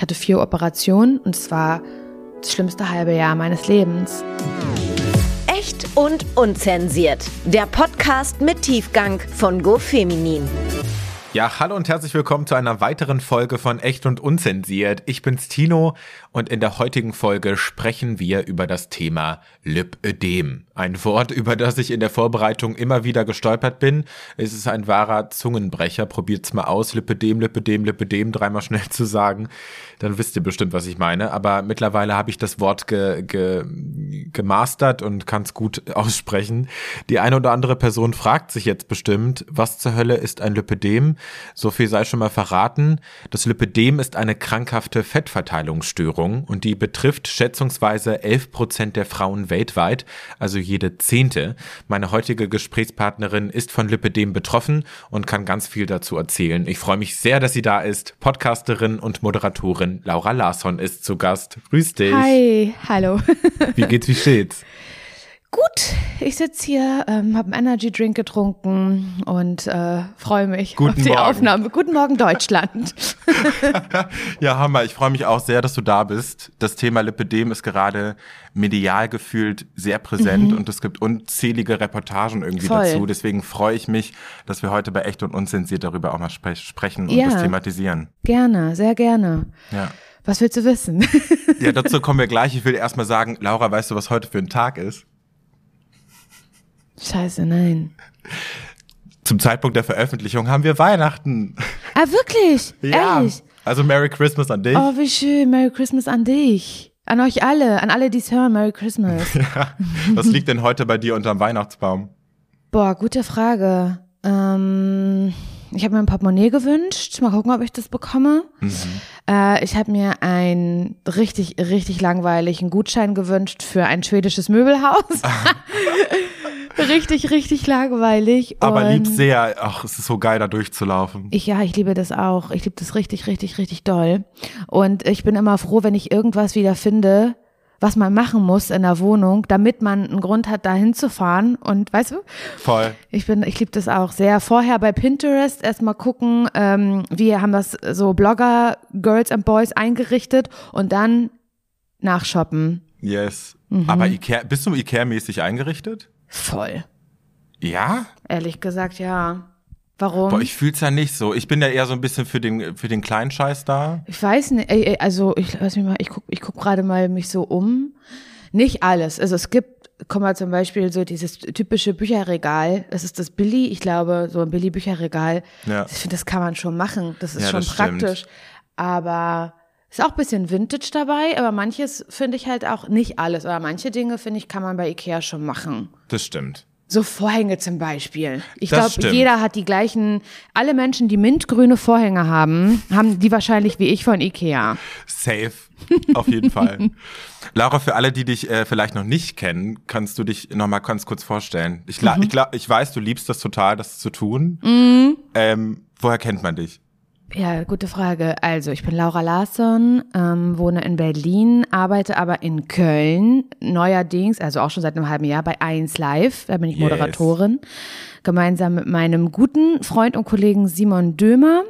Ich hatte vier Operationen und es war das schlimmste halbe Jahr meines Lebens. Echt und unzensiert. Der Podcast mit Tiefgang von GoFeminin. Ja, hallo und herzlich willkommen zu einer weiteren Folge von Echt und Unzensiert. Ich bin's Tino und in der heutigen Folge sprechen wir über das Thema Lipödem. Ein Wort, über das ich in der Vorbereitung immer wieder gestolpert bin. Es ist ein wahrer Zungenbrecher. Probiert's mal aus. Lipödem, Lipödem, Lipödem dreimal schnell zu sagen. Dann wisst ihr bestimmt, was ich meine. Aber mittlerweile habe ich das Wort ge, ge, gemastert und kann es gut aussprechen. Die eine oder andere Person fragt sich jetzt bestimmt, was zur Hölle ist ein Lipödem? So viel sei schon mal verraten. Das Lipödem ist eine krankhafte Fettverteilungsstörung und die betrifft schätzungsweise 11 Prozent der Frauen weltweit, also jede zehnte. Meine heutige Gesprächspartnerin ist von Lipödem betroffen und kann ganz viel dazu erzählen. Ich freue mich sehr, dass sie da ist. Podcasterin und Moderatorin Laura Larsson ist zu Gast. Grüß dich. Hi, hallo. Wie geht's, wie steht's? Gut, ich sitze hier, ähm, habe einen Energy Drink getrunken und äh, freue mich Guten auf die Morgen. Aufnahme. Guten Morgen, Deutschland. Ja, Hammer. Ich freue mich auch sehr, dass du da bist. Das Thema Lipidem ist gerade medial gefühlt sehr präsent und es gibt unzählige Reportagen irgendwie Mhm. Voll. dazu. Deswegen freue ich mich, dass wir heute bei Echt und Unzensiert darüber auch mal spre sprechen und Ja. das thematisieren. gerne, sehr gerne. Ja. Was willst du wissen? ja, dazu kommen wir gleich. Ich will erst mal sagen, Laura, weißt du, was heute für ein Tag ist? Scheiße, nein. Zum Zeitpunkt der Veröffentlichung haben wir Weihnachten. Ah, wirklich? Ja. Ehrlich? Also Merry Christmas an dich. Oh, wie schön. Merry Christmas an dich. An euch alle, an alle, die es hören. Merry Christmas. Was liegt denn heute bei dir unterm Weihnachtsbaum? Boah, gute Frage. Ähm, ich habe mir ein Portemonnaie gewünscht. Mal gucken, ob ich das bekomme. Äh, ich habe mir einen richtig, richtig langweiligen Gutschein gewünscht für ein schwedisches Möbelhaus. richtig, richtig langweilig. Aber Und lieb sehr. Ach, es ist so geil, da durchzulaufen. Ich, ja, ich liebe das auch. Ich liebe das richtig, richtig, richtig doll. Und ich bin immer froh, wenn ich irgendwas wieder finde, was man machen muss in der Wohnung, damit man einen Grund hat, da hinzufahren. Und weißt du, Voll. ich bin, ich liebe das auch sehr. Vorher bei Pinterest erstmal gucken, ähm, wie haben das so Blogger, Girls and Boys eingerichtet und dann nachshoppen. Yes. Mhm. Aber Ikea, bist du Ikea-mäßig eingerichtet? Voll. Ja? Ehrlich gesagt, ja. Warum? Boah, ich fühl's ja nicht so. Ich bin ja eher so ein bisschen für den, für den kleinen Scheiß da. Ich weiß nicht, ey, ey, also ich lass mich mal, ich guck, ich guck gerade mal mich so um. Nicht alles. Also es gibt, komm mal zum Beispiel so dieses typische Bücherregal. Das ist das Billy, ich glaube, so ein Billy Bücherregal. Ja. Ich finde, das kann man schon machen. Das ist Ja, schon das stimmt. praktisch. Aber ist auch ein bisschen Vintage dabei, aber manches finde ich halt auch nicht alles. Aber manche Dinge, finde ich, kann man bei Ikea schon machen. Das stimmt. So Vorhänge zum Beispiel. Ich glaube, jeder hat die gleichen, alle Menschen, die mintgrüne Vorhänge haben, haben die wahrscheinlich wie ich von Ikea. Safe. Auf jeden Fall. Laura, für alle, die dich äh, vielleicht noch nicht kennen, kannst du dich noch mal ganz kurz vorstellen. Ich, la- ich, ich weiß, du liebst das total, das zu tun. Ähm, woher kennt man dich? Ja, gute Frage. Also, ich bin Laura Larsson, ähm, wohne in Berlin, arbeite aber in Köln, neuerdings, also auch schon seit einem halben Jahr bei 1 Live, da bin ich Yes. Moderatorin, gemeinsam mit meinem guten Freund und Kollegen Simon Dömer,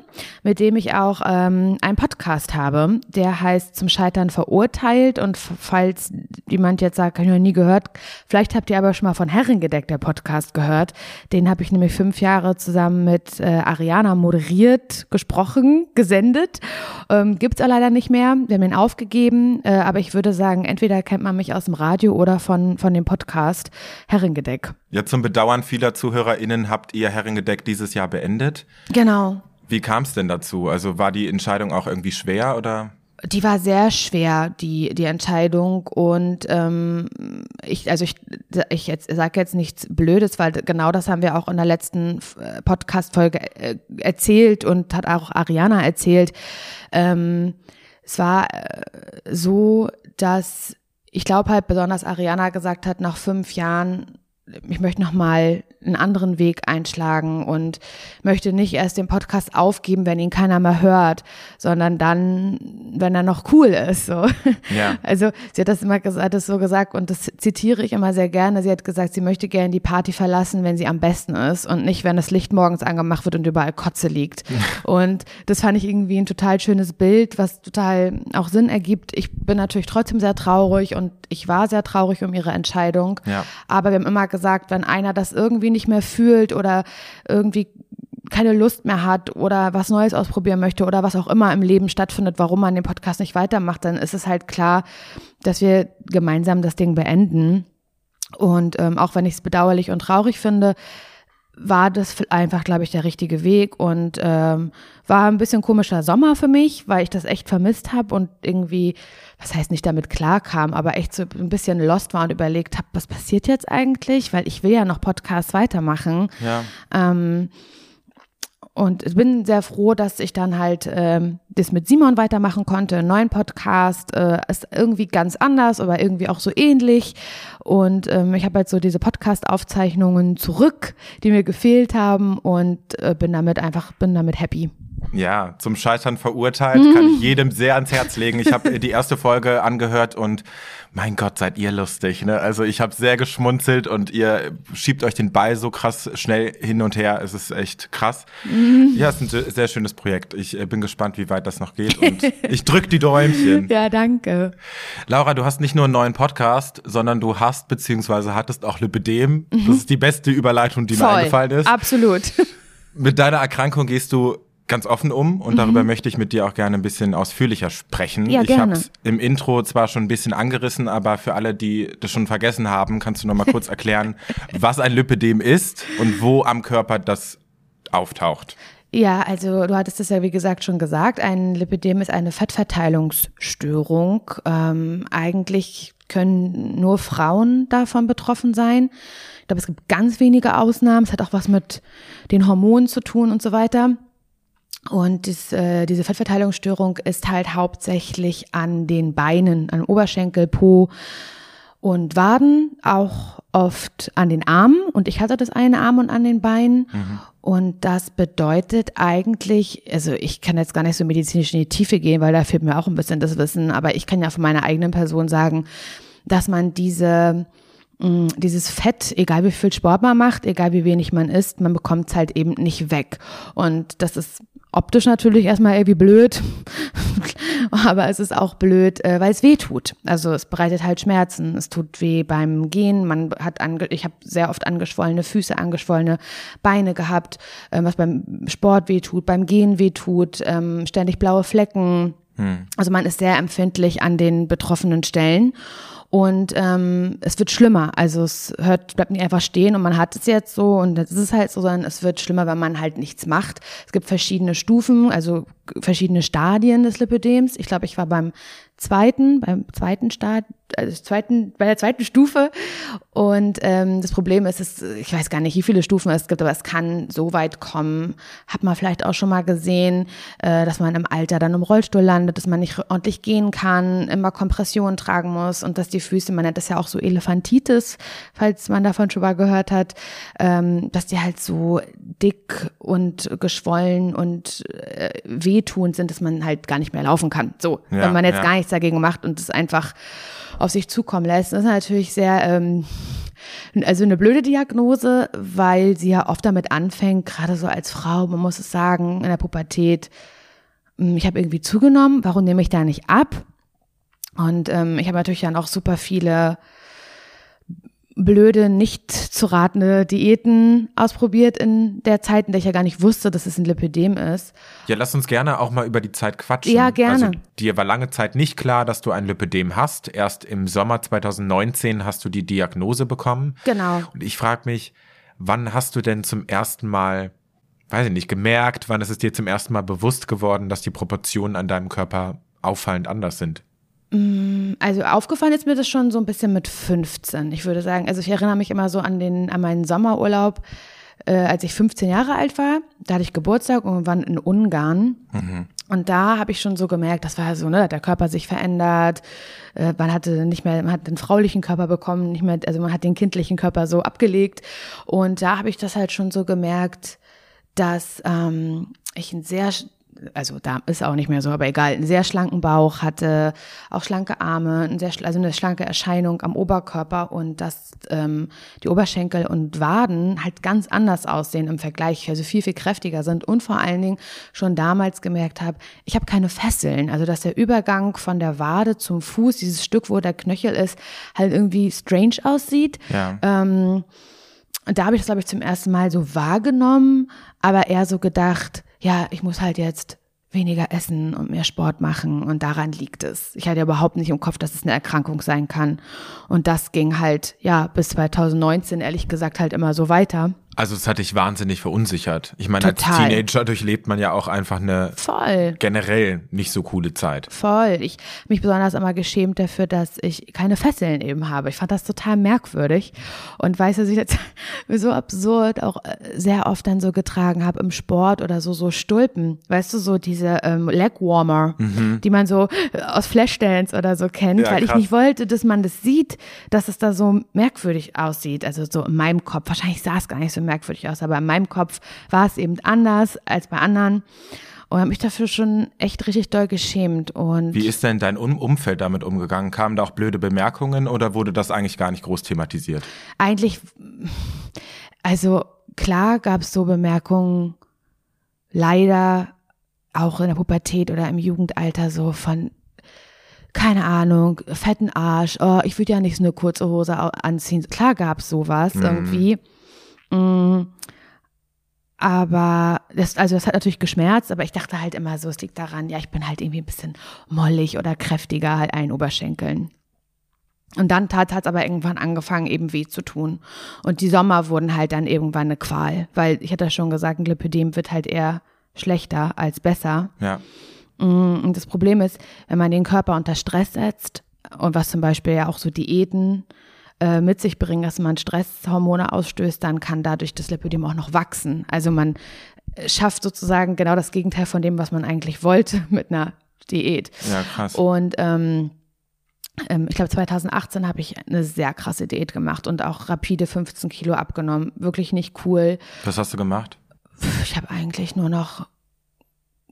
mit dem ich auch ähm, einen Podcast habe, der heißt Zum Scheitern verurteilt und falls jemand jetzt sagt, hab ich noch nie gehört, vielleicht habt ihr aber schon mal von Herrengedeck, der Podcast, gehört. Den habe ich nämlich fünf Jahre zusammen mit äh, Ariana moderiert, gesprochen, gesendet. Ähm, gibt's auch leider nicht mehr. Wir haben ihn aufgegeben, äh, aber ich würde sagen, entweder kennt man mich aus dem Radio oder von, von dem Podcast Herrengedeck. Ja, zum Bedauern vieler ZuhörerInnen habt ihr Herrengedeck dieses Jahr beendet. Genau. Wie kam es denn dazu? Also war die Entscheidung auch irgendwie schwer oder? Die war sehr schwer, die, die Entscheidung. Und ähm, ich, also ich, ich jetzt sage jetzt nichts Blödes, weil genau das haben wir auch in der letzten äh, Podcast-Folge äh, erzählt und hat auch Ariana erzählt. Ähm, es war äh, so, dass ich glaube halt besonders Ariana gesagt hat, nach fünf Jahren, ich möchte noch mal einen anderen Weg einschlagen und möchte nicht erst den Podcast aufgeben, wenn ihn keiner mehr hört, sondern dann wenn er noch cool ist. So. Ja. Also sie hat das immer hat das so gesagt und das zitiere ich immer sehr gerne. Sie hat gesagt, sie möchte gerne die Party verlassen, wenn sie am besten ist und nicht, wenn das Licht morgens angemacht wird und überall Kotze liegt. und das fand ich irgendwie ein total schönes Bild, was total auch Sinn ergibt. Ich bin natürlich trotzdem sehr traurig und ich war sehr traurig um ihre Entscheidung. Ja. Aber wir haben immer gesagt, wenn einer das irgendwie nicht mehr fühlt oder irgendwie keine Lust mehr hat oder was Neues ausprobieren möchte oder was auch immer im Leben stattfindet, warum man den Podcast nicht weitermacht, dann ist es halt klar, dass wir gemeinsam das Ding beenden. Und ähm, auch wenn ich es bedauerlich und traurig finde, war das einfach, glaube ich, der richtige Weg und ähm, war ein bisschen komischer Sommer für mich, weil ich das echt vermisst habe und irgendwie, was heißt nicht damit klarkam, aber echt so ein bisschen lost war und überlegt habe, was passiert jetzt eigentlich, weil ich will ja noch Podcasts weitermachen. Ja. Ähm, und bin sehr froh, dass ich dann halt ähm, das mit Simon weitermachen konnte. Einen neuen Podcast äh, ist irgendwie ganz anders, aber irgendwie auch so ähnlich. Und ähm, ich habe halt so diese Podcast-Aufzeichnungen zurück, die mir gefehlt haben und äh, bin damit einfach, bin damit happy. Ja, zum Scheitern verurteilt, kann ich jedem sehr ans Herz legen. Ich habe die erste Folge angehört und mein Gott, seid ihr lustig. Ne? Also ich habe sehr geschmunzelt und ihr schiebt euch den Ball so krass schnell hin und her. Es ist echt krass. Ja, es ist ein sehr schönes Projekt. Ich äh, bin gespannt, wie weit das noch geht und ich drück die Däumchen. Ja, danke. Laura, du hast nicht nur einen neuen Podcast, sondern du hast beziehungsweise hattest auch Lipidem. Das ist die beste Überleitung, die mir Voll. eingefallen ist. Absolut. Mit deiner Erkrankung gehst du ganz offen um und darüber möchte ich mit dir auch gerne ein bisschen ausführlicher sprechen. Mhm. Ja, ich habe es im Intro zwar schon ein bisschen angerissen, aber für alle, die das schon vergessen haben, kannst du noch mal kurz erklären, was ein Lipödem ist und wo am Körper das auftaucht. Ja, also du hattest es ja wie gesagt schon gesagt, ein Lipidem ist eine Fettverteilungsstörung. Ähm, eigentlich können nur Frauen davon betroffen sein. Ich glaube, es gibt ganz wenige Ausnahmen. Es hat auch was mit den Hormonen zu tun und so weiter. Und dies, äh, diese Fettverteilungsstörung ist halt hauptsächlich an den Beinen, an Oberschenkel, Po und Waden, auch oft an den Armen. Und ich hatte das eine Arm und an den Beinen. Und das bedeutet eigentlich, also ich kann jetzt gar nicht so medizinisch in die Tiefe gehen, weil da fehlt mir auch ein bisschen das Wissen. Aber ich kann ja von meiner eigenen Person sagen, dass man diese mh, dieses Fett, egal wie viel Sport man macht, egal wie wenig man isst, man bekommt es halt eben nicht weg. Und das ist optisch natürlich erstmal irgendwie blöd, aber es ist auch blöd, äh, weil es weh tut. Also es bereitet halt Schmerzen, es tut weh beim Gehen, man hat ange ich habe sehr oft angeschwollene Füße, angeschwollene Beine gehabt, ähm, was beim Sport weh tut, beim Gehen weh tut, ähm, ständig blaue Flecken. Also man ist sehr empfindlich an den betroffenen Stellen. Und ähm, es wird schlimmer. Also es hört, bleibt nicht einfach stehen und man hat es jetzt so und das ist es halt so, sondern es wird schlimmer, wenn man halt nichts macht. Es gibt verschiedene Stufen, also verschiedene Stadien des Lipödems. Ich glaube, ich war beim zweiten, beim zweiten Stad, also zweiten, bei der zweiten Stufe. Und ähm, das Problem ist, es, ich weiß gar nicht, wie viele Stufen es gibt, aber es kann so weit kommen. Hat man vielleicht auch schon mal gesehen, äh, dass man im Alter dann im Rollstuhl landet, dass man nicht ordentlich gehen kann, immer Kompression tragen muss und dass die Füße, man nennt das ja auch so Elefantitis, falls man davon schon mal gehört hat, ähm, dass die halt so dick und geschwollen und äh, wehtun sind, dass man halt gar nicht mehr laufen kann. So, Ja, wenn man jetzt ja. gar nichts dagegen macht und es einfach auf sich zukommen lässt. Das ist natürlich sehr, ähm, also eine blöde Diagnose, weil sie ja oft damit anfängt, gerade so als Frau, man muss es sagen, in der Pubertät, hm, ich habe irgendwie zugenommen, warum nehme ich da nicht ab? Und ähm, ich habe natürlich dann auch super viele blöde, nicht zu ratende Diäten ausprobiert in der Zeit, in der ich ja gar nicht wusste, dass es ein Lipödem ist. Ja, lass uns gerne auch mal über die Zeit quatschen. Ja, gerne. Also dir war lange Zeit nicht klar, dass du ein Lipödem hast. Erst im Sommer 2019 hast du die Diagnose bekommen. Genau. Und ich frage mich, wann hast du denn zum ersten Mal, weiß ich nicht, gemerkt, wann ist es dir zum ersten Mal bewusst geworden, dass die Proportionen an deinem Körper auffallend anders sind? Also aufgefallen ist mir das schon so ein bisschen mit 15. Ich würde sagen, also ich erinnere mich immer so an den, an meinen Sommerurlaub, äh, als ich 15 Jahre alt war. Da hatte ich Geburtstag irgendwann in Ungarn. Und da habe ich schon so gemerkt, das war so, ne, hat der Körper sich verändert. Äh, man hatte nicht mehr, man hat den fraulichen Körper bekommen, nicht mehr, also man hat den kindlichen Körper so abgelegt. Und da habe ich das halt schon so gemerkt, dass ähm, ich ein sehr also da ist auch nicht mehr so, aber egal, einen sehr schlanken Bauch, hatte auch schlanke Arme, ein sehr, also eine schlanke Erscheinung am Oberkörper und dass ähm, die Oberschenkel und Waden halt ganz anders aussehen im Vergleich, also viel, viel kräftiger sind und vor allen Dingen schon damals gemerkt habe, ich habe keine Fesseln, also dass der Übergang von der Wade zum Fuß, dieses Stück, wo der Knöchel ist, halt irgendwie strange aussieht. Ja. Ähm, und da habe ich das, glaube ich, zum ersten Mal so wahrgenommen, aber eher so gedacht, ja, ich muss halt jetzt weniger essen und mehr Sport machen und daran liegt es. Ich hatte überhaupt nicht im Kopf, dass es eine Erkrankung sein kann. Und das ging halt, ja, bis 2019 ehrlich gesagt halt immer so weiter. Also es hat dich wahnsinnig verunsichert. Ich meine, Total. als Teenager durchlebt man ja auch einfach eine Voll. generell nicht so coole Zeit. Voll. Ich mich besonders immer geschämt dafür, dass ich keine Fesseln eben habe. Ich fand das total merkwürdig und weiß, dass ich das so absurd auch äh, sehr oft dann so getragen habe im Sport oder so so Stulpen. Weißt du, so diese ähm, Legwarmer, die man so äh, aus Flashdance oder so kennt, Mhm. Ja, weil ich krass. nicht wollte, dass man das sieht, dass es da so merkwürdig aussieht. Also so in meinem Kopf. Wahrscheinlich sah es gar nicht so merkwürdig aus, aber in meinem Kopf war es eben anders als bei anderen. Und habe mich dafür schon echt richtig doll geschämt. Und Wie ist denn dein um Umfeld damit umgegangen? Kamen da auch blöde Bemerkungen oder wurde das eigentlich gar nicht groß thematisiert? eigentlich, also klar gab es so Bemerkungen, leider auch in der Pubertät oder im Jugendalter so von, keine Ahnung, fetten Arsch, oh, ich würde ja nicht so eine kurze Hose anziehen. Klar gab es sowas irgendwie. Mm, aber das, also das hat natürlich geschmerzt, aber ich dachte halt immer so, es liegt daran, ja, ich bin halt irgendwie ein bisschen mollig oder kräftiger halt an den Oberschenkeln. Und dann tat es aber irgendwann angefangen, eben weh zu tun. Und die Sommer wurden halt dann irgendwann eine Qual, weil ich hatte schon gesagt, ein Lipödem wird halt eher schlechter als besser. Ja. Mm, Und das Problem ist, wenn man den Körper unter Stress setzt und was zum Beispiel ja auch so Diäten äh, mit sich bringen, dass man Stresshormone ausstößt, dann kann dadurch das Lipödem auch noch wachsen. Also man äh, schafft sozusagen genau das Gegenteil von dem, was man eigentlich wollte mit einer Diät. Ja, krass. Und ähm, ähm, ich glaube 2018 habe ich eine sehr krasse Diät gemacht und auch rapide 15 Kilo abgenommen. Wirklich nicht cool. Was hast du gemacht? Ich habe eigentlich nur noch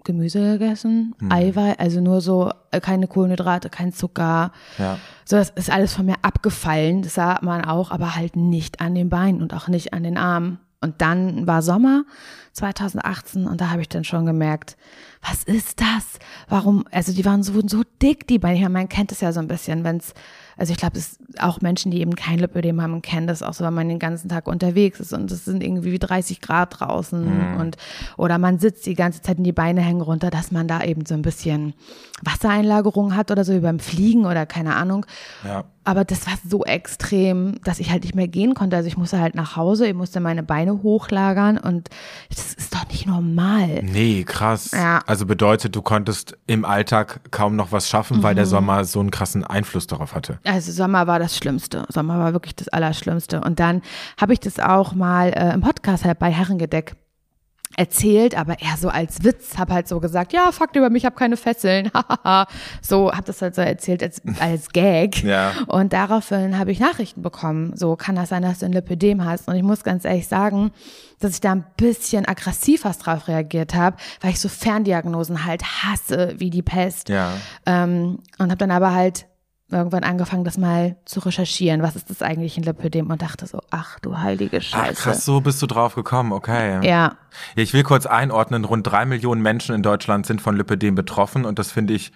Gemüse gegessen, Eiweiß, also nur so äh, keine Kohlenhydrate, kein Zucker. Ja. So, das ist alles von mir abgefallen. Das sah man auch, aber halt nicht an den Beinen und auch nicht an den Armen. Und dann war Sommer 2018 und da habe ich dann schon gemerkt, was ist das? Warum? Also die waren so, wurden so dick, die Beine. Ja, man kennt es ja so ein bisschen, wenn es, also ich glaube, es auch Menschen, die eben kein Lipödem haben, kennen das auch so, wenn man den ganzen Tag unterwegs ist und es sind irgendwie wie 30 Grad draußen und oder man sitzt die ganze Zeit und die Beine hängen runter, dass man da eben so ein bisschen Wassereinlagerung hat oder so wie beim Fliegen oder keine Ahnung. Ja. Aber das war so extrem, dass ich halt nicht mehr gehen konnte. Also ich musste halt nach Hause, ich musste meine Beine hochlagern und das ist doch nicht normal. Nee, krass. Ja. Also bedeutet, du konntest im Alltag kaum noch was schaffen, weil der Sommer so einen krassen Einfluss darauf hatte. Also Sommer war das Schlimmste. Sommer war wirklich das Allerschlimmste. Und dann habe ich das auch mal äh, im Podcast halt bei Herrengedeck erzählt, aber eher so als Witz, habe halt so gesagt, ja, Fakt über mich, ich habe keine Fesseln, so habe das halt so erzählt als, als Gag. Ja. Und daraufhin habe ich Nachrichten bekommen, so kann das sein, dass du ein Lipödem hast. Und ich muss ganz ehrlich sagen, dass ich da ein bisschen aggressiv fast drauf reagiert habe, weil ich so Ferndiagnosen halt hasse wie die Pest. Ja. Ähm, und habe dann aber halt irgendwann angefangen, das mal zu recherchieren. Was ist das eigentlich ein Lipödem? Und dachte so, ach du heilige Scheiße. krass, so bist du drauf gekommen, okay. Ja, ich will kurz einordnen, rund drei Millionen Menschen in Deutschland sind von Lipödem betroffen und das finde ich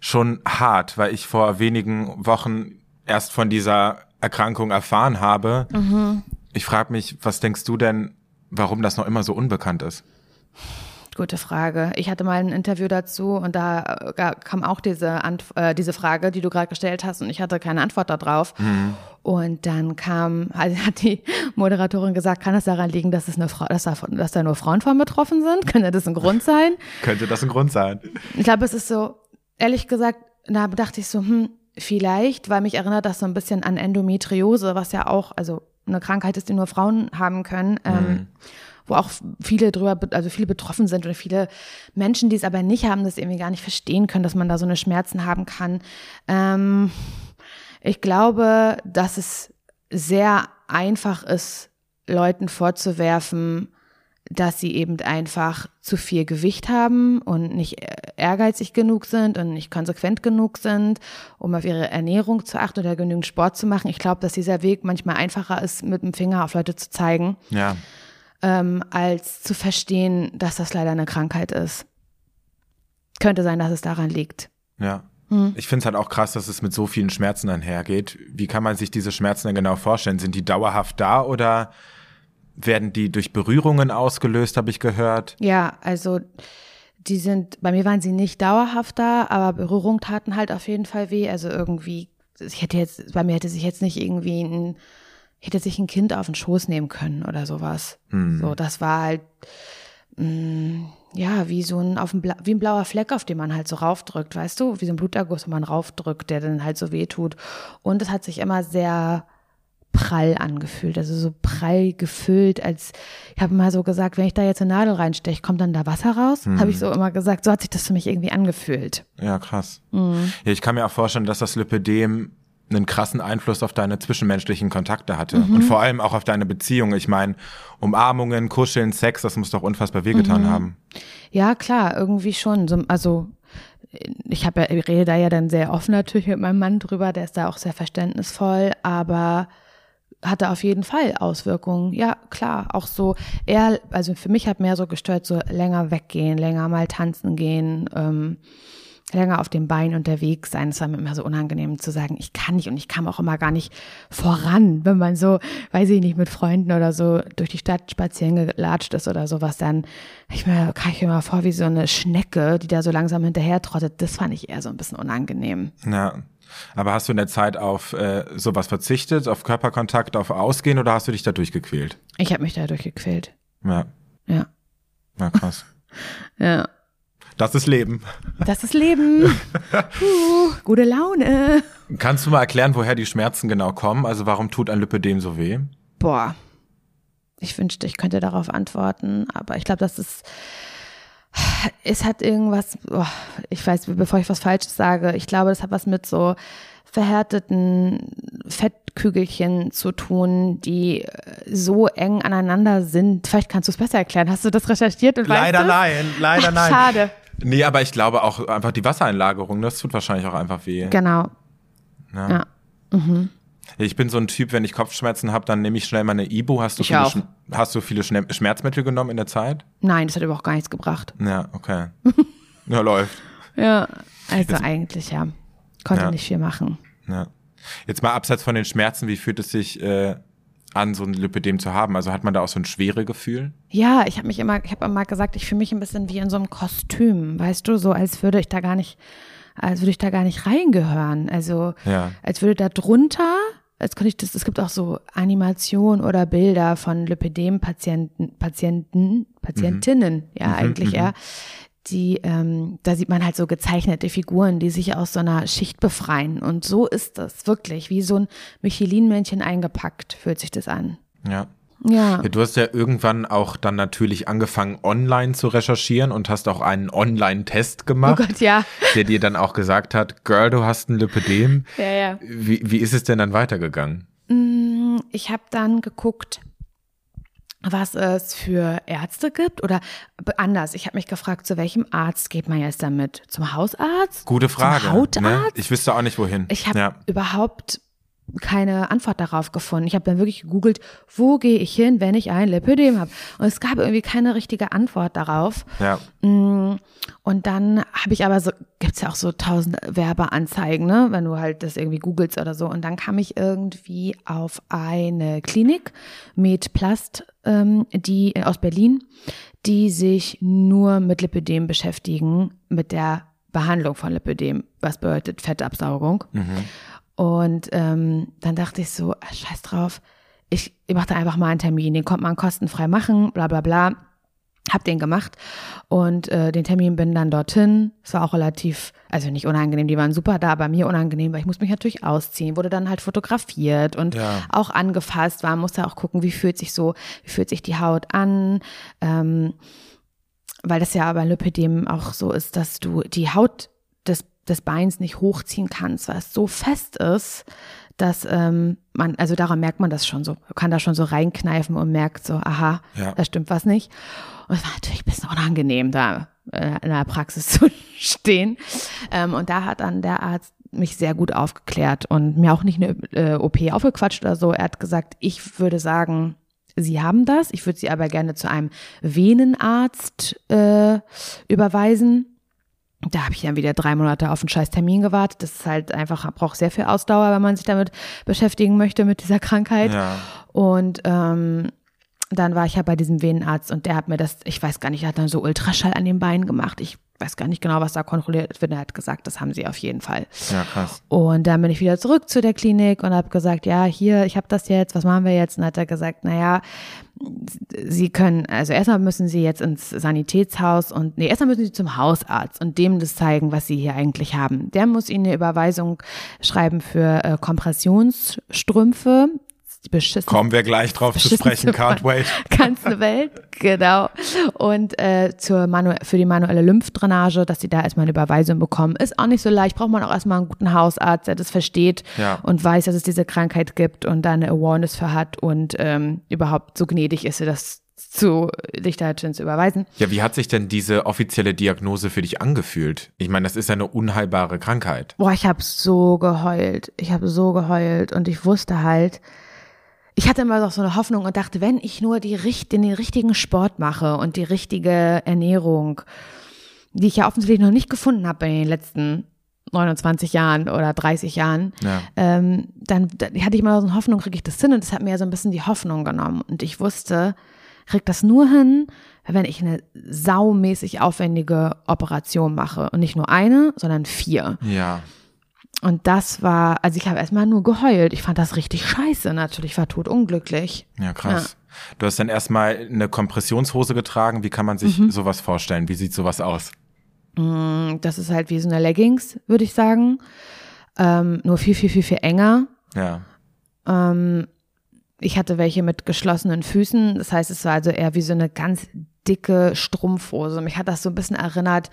schon hart, weil ich vor wenigen Wochen erst von dieser Erkrankung erfahren habe. Ich frage mich, was denkst du denn, warum das noch immer so unbekannt ist? Gute Frage. Ich hatte mal ein Interview dazu und da äh, kam auch diese, Antw äh, diese Frage, die du gerade gestellt hast und ich hatte keine Antwort darauf. Und dann kam, also hat die Moderatorin gesagt, kann das daran liegen, dass es eine Frau, dass da, dass da nur Frauen von betroffen sind? Könnte das ein Grund sein? Könnte das ein Grund sein? Ich glaube, es ist so, ehrlich gesagt, da dachte ich so, hm, vielleicht, weil mich erinnert das so ein bisschen an Endometriose, was ja auch, also eine Krankheit ist, die nur Frauen haben können, ähm, wo auch viele drüber, be- also viele betroffen sind oder viele Menschen, die es aber nicht haben, das irgendwie gar nicht verstehen können, dass man da so eine Schmerzen haben kann. Ähm, ich glaube, dass es sehr einfach ist, Leuten vorzuwerfen, dass sie eben einfach zu viel Gewicht haben und nicht ehrgeizig genug sind und nicht konsequent genug sind, um auf ihre Ernährung zu achten oder genügend Sport zu machen. Ich glaube, dass dieser Weg manchmal einfacher ist, mit dem Finger auf Leute zu zeigen, Ja. Ähm, als zu verstehen, dass das leider eine Krankheit ist. Könnte sein, dass es daran liegt. Ja. Hm. Ich finde es halt auch krass, dass es mit so vielen Schmerzen einhergeht. Wie kann man sich diese Schmerzen denn genau vorstellen? Sind die dauerhaft da oder werden die durch Berührungen ausgelöst, habe ich gehört? Ja, also die sind, bei mir waren sie nicht dauerhaft da, aber Berührung taten halt auf jeden Fall weh. Also irgendwie, ich hätte jetzt, bei mir hätte sich jetzt nicht irgendwie ein, hätte sich ein Kind auf den Schoß nehmen können oder sowas. So, das war halt, mh, ja, wie so ein, auf ein, Bla- wie ein blauer Fleck, auf den man halt so raufdrückt, weißt du? Wie so ein Bluterguss, wo man raufdrückt, der dann halt so weh tut. Und es hat sich immer sehr prall angefühlt, also so prall gefüllt, als ich habe mal so gesagt, wenn ich da jetzt eine Nadel reinsteche, kommt dann da Wasser raus? Habe ich so immer gesagt, so hat sich das für mich irgendwie angefühlt. Ja, krass. Mhm. Ja, ich kann mir auch vorstellen, dass das Lipödem einen krassen Einfluss auf deine zwischenmenschlichen Kontakte hatte Mhm. und vor allem auch auf deine Beziehung. Ich meine, Umarmungen, Kuscheln, Sex, das muss doch unfassbar wehgetan Mhm. haben. Ja, klar, irgendwie schon. So, also ich habe ja, ich rede da ja dann sehr offen natürlich mit meinem Mann drüber, der ist da auch sehr verständnisvoll, aber hatte auf jeden Fall Auswirkungen. Ja, klar, auch so eher, also für mich hat mehr so gestört, so länger weggehen, länger mal tanzen gehen, ähm, länger auf dem Bein unterwegs sein. Es war mir immer so unangenehm zu sagen, ich kann nicht und ich kam auch immer gar nicht voran, wenn man so, weiß ich nicht, mit Freunden oder so durch die Stadt spazieren gelatscht ist oder sowas, dann ich mir, kam ich mir mal vor wie so eine Schnecke, die da so langsam hinterher trottet. Das fand ich eher so ein bisschen unangenehm. Ja. Aber hast du in der Zeit auf äh, sowas verzichtet, auf Körperkontakt, auf Ausgehen oder hast du dich da durchgequält? Ich habe mich da durchgequält. Ja, Ja. ja krass. Ja. Das ist Leben. Das ist Leben. Puh, gute Laune. Kannst du mal erklären, woher die Schmerzen genau kommen? Also warum tut ein Lipödem so weh? Boah. Ich wünschte, ich könnte darauf antworten, aber ich glaube, das ist. Es hat irgendwas, boah, ich weiß, bevor ich was Falsches sage, ich glaube, das hat was mit so verhärteten Fettkügelchen zu tun, die äh, so eng aneinander sind. Vielleicht kannst du es besser erklären. Hast du das recherchiert und Leider weißt nein, leider nein. Schade. Nee, aber ich glaube auch einfach die Wassereinlagerung, das tut wahrscheinlich auch einfach weh. Genau. Ja. Ja. Ich bin so ein Typ, wenn ich Kopfschmerzen habe, dann nehme ich schnell meine Ibu. Hast du Ich viele, auch. Sch- hast du viele Schne- Schmerzmittel genommen in der Zeit? Nein, das hat überhaupt gar nichts gebracht. Ja, okay. ja, läuft. Ja. Also eigentlich ja. Konnte Ja. nicht viel machen. Ja. Jetzt mal abseits von den Schmerzen, wie fühlt es sich äh, an, so ein Lipödem zu haben? Also hat man da auch so ein schwere Gefühl? Ja, ich habe mich immer, ich habe immer gesagt, ich fühle mich ein bisschen wie in so einem Kostüm, weißt du, so als würde ich da gar nicht, als würde ich da gar nicht reingehören. Also Ja. als würde da drunter, als könnte ich das, es gibt auch so Animationen oder Bilder von Lipödem-Patienten, Patienten, Patientinnen, ja, eigentlich eher. Die, ähm, da sieht man halt so gezeichnete Figuren, die sich aus so einer Schicht befreien. Und so ist das wirklich, wie so ein Michelin-Männchen eingepackt, fühlt sich das an. Ja. Ja. Ja, Du hast ja irgendwann auch dann natürlich angefangen, online zu recherchieren und hast auch einen Online-Test Oh gemacht, Gott, ja. der dir dann auch gesagt hat, Girl, du hast ein Lipödem. Ja, ja. Wie, wie ist es denn dann weitergegangen? Ich habe dann geguckt, was es für Ärzte gibt oder anders. Ich habe mich gefragt, zu welchem Arzt geht man jetzt damit? Zum Hausarzt? Gute Frage. Zum Hautarzt? Ne? Ich wüsste auch nicht, wohin. Ich habe ja. überhaupt keine Antwort darauf gefunden. Ich habe dann wirklich gegoogelt, wo gehe ich hin, wenn ich ein Lipödem habe? Und es gab irgendwie keine richtige Antwort darauf. ja. Mm, Und dann habe ich aber so, gibt's ja auch so tausend Werbeanzeigen, ne, wenn du halt das irgendwie googelst oder so. Und dann kam ich irgendwie auf eine Klinik, MedPlast, ähm, die aus Berlin, die sich nur mit Lipödem beschäftigen, mit der Behandlung von Lipödem, was bedeutet Fettabsaugung. Und ähm, dann dachte ich so, ah, scheiß drauf, ich, ich mache da einfach mal einen Termin, den kommt man kostenfrei machen, bla bla bla. Hab den gemacht und äh, den Termin bin dann dorthin. Es war auch relativ, also nicht unangenehm, die waren super da, aber mir unangenehm, weil ich muss mich natürlich ausziehen, wurde dann halt fotografiert und Ja. auch angefasst, war, musste auch gucken, wie fühlt sich so, wie fühlt sich die Haut an, ähm, weil das ja aber Lipödem auch so ist, dass du die Haut des des Beins nicht hochziehen kannst, weil es so fest ist, dass ähm, man, also daran merkt man das schon so, kann da schon so reinkneifen und merkt so, aha, Ja. da stimmt was nicht. Und es war natürlich ein bisschen unangenehm, da äh, in der Praxis zu stehen. Ähm, und da hat dann der Arzt mich sehr gut aufgeklärt und mir auch nicht eine äh, OP aufgequatscht oder so. Er hat gesagt, ich würde sagen, Sie haben das. Ich würde Sie aber gerne zu einem Venenarzt äh, überweisen. Da habe ich dann wieder drei Monate auf einen scheiß Termin gewartet. Das ist halt einfach, braucht sehr viel Ausdauer, wenn man sich damit beschäftigen möchte, mit dieser Krankheit. Ja. Und ähm, dann war ich ja bei diesem Venenarzt und der hat mir das, ich weiß gar nicht, er hat dann so Ultraschall an den Beinen gemacht. Ich weiß gar nicht genau, was da kontrolliert wird. Er hat gesagt, das haben sie auf jeden Fall. Ja, krass. Und dann bin ich wieder zurück zu der Klinik und habe gesagt, ja, hier, ich habe das jetzt, was machen wir jetzt? Und hat er gesagt, naja, Sie können, also erstmal müssen Sie jetzt ins Sanitätshaus und, nee, erstmal müssen Sie zum Hausarzt und dem das zeigen, was Sie hier eigentlich haben. Der muss Ihnen eine Überweisung schreiben für äh, Kompressionsstrümpfe. Die beschissenste Kommen wir gleich drauf zu sprechen, can't wait. ganzen Welt, genau. Und äh, zur Manu für die manuelle Lymphdrainage, dass sie da erstmal eine Überweisung bekommen, ist auch nicht so leicht. Braucht man auch erstmal einen guten Hausarzt, der das versteht Ja. und weiß, dass es diese Krankheit gibt und da eine Awareness für hat und ähm, überhaupt so gnädig ist, das zu dich da zu überweisen. Ja, wie hat sich denn diese offizielle Diagnose für dich angefühlt? Ich meine, das ist ja eine unheilbare Krankheit. Boah, ich habe so geheult. Ich habe so geheult und ich wusste halt, ich hatte immer noch so eine Hoffnung und dachte, wenn ich nur die, den richtigen Sport mache und die richtige Ernährung, die ich ja offensichtlich noch nicht gefunden habe in den letzten 29 Jahren oder 30 Jahren, Ja. ähm, dann, dann hatte ich immer so eine Hoffnung, kriege ich das hin und das hat mir ja so ein bisschen die Hoffnung genommen und ich wusste, krieg das nur hin, wenn ich eine saumäßig aufwendige Operation mache und nicht nur eine, sondern vier. Ja. Und das war, also ich habe erstmal nur geheult. Ich fand das richtig scheiße natürlich, war tot unglücklich. Ja, krass. Du hast dann erstmal eine Kompressionshose getragen. Wie kann man sich Mhm. sowas vorstellen? Wie sieht sowas aus? Das ist halt wie so eine Leggings, würde ich sagen. Ähm, nur viel, viel, viel, viel enger. Ja. Ähm, ich hatte welche mit geschlossenen Füßen. Das heißt, es war also eher wie so eine ganz dicke Strumpfhose. Mich hat das so ein bisschen erinnert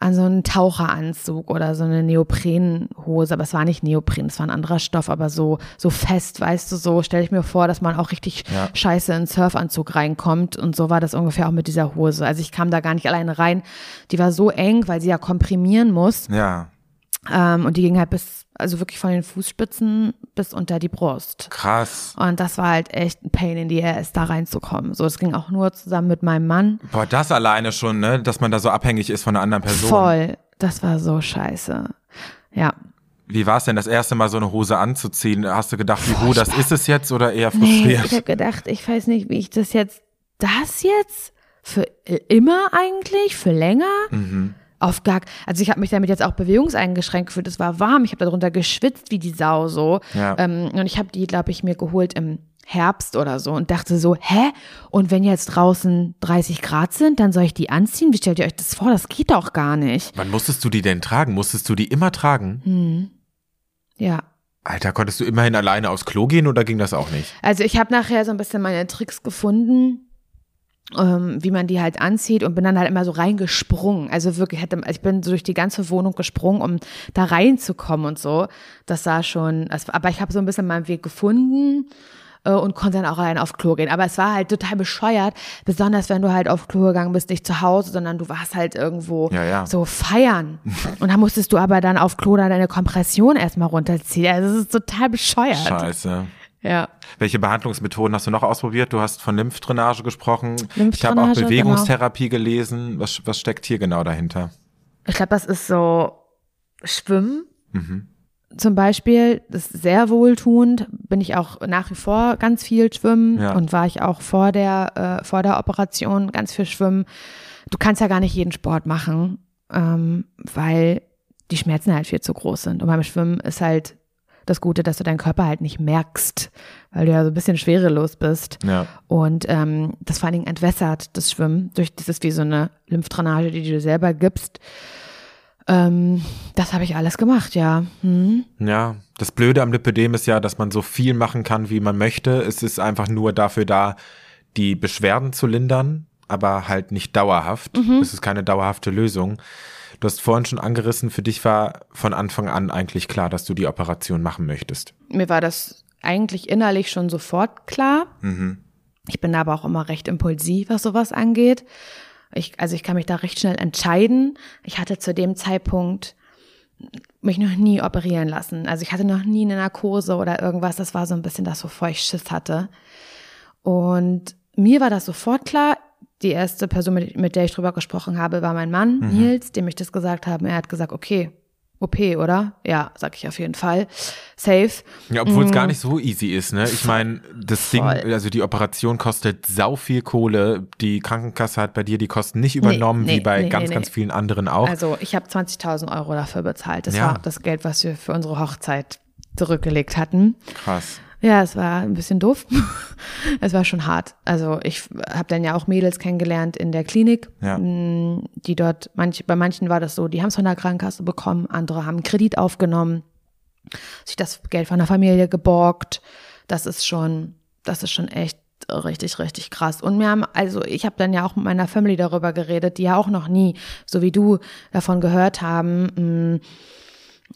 an so einen Taucheranzug oder so eine Neoprenhose. Aber es war nicht Neopren, es war ein anderer Stoff, aber so, so fest, weißt du, so stelle ich mir vor, dass man auch richtig Ja. scheiße in einen Surfanzug reinkommt. Und so war das ungefähr auch mit dieser Hose. Also ich kam da gar nicht alleine rein. Die war so eng, weil sie ja komprimieren muss. Ja. Ähm, und die ging halt bis, also wirklich von den Fußspitzen bis unter die Brust. Krass. Und das war halt echt ein Pain in the ass, da reinzukommen. So, das ging auch nur zusammen mit meinem Mann. Boah, das alleine schon, ne? Dass man da so abhängig ist von einer anderen Person. Voll. Das war so scheiße. Ja. Wie war es denn, das erste Mal so eine Hose anzuziehen? Hast du gedacht, wie gut, das ist es jetzt oder eher Nee, frustriert? ich habe gedacht, ich weiß nicht, wie ich das jetzt, das jetzt? Für immer eigentlich? Für länger? Mhm. Auf gar, also ich habe mich damit jetzt auch bewegungseingeschränkt gefühlt. Es war warm, ich habe darunter geschwitzt wie die Sau so. Ja. Ähm, und ich habe die, glaube ich, mir geholt im Herbst oder so und dachte so, hä? Und wenn jetzt draußen 30 Grad sind, dann soll ich die anziehen? Wie stellt ihr euch das vor? Das geht doch gar nicht. Wann musstest du die denn tragen? Musstest du die immer tragen? Hm. Ja. Alter, konntest du immerhin alleine aufs Klo gehen oder ging das auch nicht? Also ich habe nachher so ein bisschen meine Tricks gefunden, ähm, wie man die halt anzieht und bin dann halt immer so reingesprungen. Also wirklich hätte, ich bin so durch die ganze Wohnung gesprungen, um da reinzukommen und so. Das sah schon, also, aber ich habe so ein bisschen meinen Weg gefunden äh, und konnte dann auch allein auf Klo gehen. Aber es war halt total bescheuert, besonders wenn du halt auf Klo gegangen bist, nicht zu Hause, sondern du warst halt irgendwo Ja, ja. so feiern. und dann musstest du aber dann auf Klo dann deine Kompression erstmal runterziehen. Also es ist total bescheuert. Scheiße. Ja. Welche Behandlungsmethoden hast du noch ausprobiert? Du hast von Lymphdrainage gesprochen. Ich habe auch Lymphdrainage, genau. Bewegungstherapie gelesen. Was, was steckt hier genau dahinter? Ich glaube, das ist so Schwimmen Mhm. zum Beispiel. Das ist sehr wohltuend. Bin ich auch nach wie vor ganz viel schwimmen Ja. und war ich auch vor der, äh, vor der Operation ganz viel schwimmen. Du kannst ja gar nicht jeden Sport machen, ähm, weil die Schmerzen halt viel zu groß sind. Und beim Schwimmen ist halt das Gute, dass du deinen Körper halt nicht merkst, weil du ja so ein bisschen schwerelos bist. Ja. Und ähm, das vor allen Dingen entwässert, das Schwimmen, durch das ist wie so eine Lymphdrainage, die du selber gibst. Ähm, das habe ich alles gemacht, ja. Hm. Ja, das Blöde am Lipödem ist ja, dass man so viel machen kann, wie man möchte. Es ist einfach nur dafür da, die Beschwerden zu lindern, aber halt nicht dauerhaft. Mhm. Es ist keine dauerhafte Lösung. Du hast vorhin schon angerissen, für dich war von Anfang an eigentlich klar, dass du die Operation machen möchtest. Mir war das eigentlich innerlich schon sofort klar. Mhm. Ich bin aber auch immer recht impulsiv, was sowas angeht. Ich, also ich kann mich da recht schnell entscheiden. Ich hatte zu dem Zeitpunkt mich noch nie operieren lassen. Also ich hatte noch nie eine Narkose oder irgendwas. Das war so ein bisschen das, wovor ich Schiss hatte. Und mir war das sofort klar. Die erste Person, mit, mit der ich drüber gesprochen habe, war mein Mann, Mhm. Nils, dem ich das gesagt habe. Er hat gesagt, okay, OP, oder? Ja, sag ich auf jeden Fall. Safe. Ja, obwohl es gar nicht so easy ist, ne? Ich meine, das Ding. Voll. also die Operation kostet sau viel Kohle. Die Krankenkasse hat bei dir die Kosten nicht übernommen, nee, wie bei nee, ganz, nee, ganz nee. vielen anderen auch. Also ich habe 20.000 Euro dafür bezahlt. Das Ja. war das Geld, was wir für unsere Hochzeit zurückgelegt hatten. Krass. Ja, es war ein bisschen doof. es war schon hart. Also ich habe dann ja auch Mädels kennengelernt in der Klinik, Ja. mh, die dort, manch, bei manchen war das so, die haben es von der Krankenkasse bekommen, andere haben Kredit aufgenommen, sich das Geld von der Familie geborgt. Das ist schon, das ist schon echt richtig, richtig krass. Und wir haben, also ich habe dann ja auch mit meiner Family darüber geredet, die ja auch noch nie, so wie du, davon gehört haben, mh,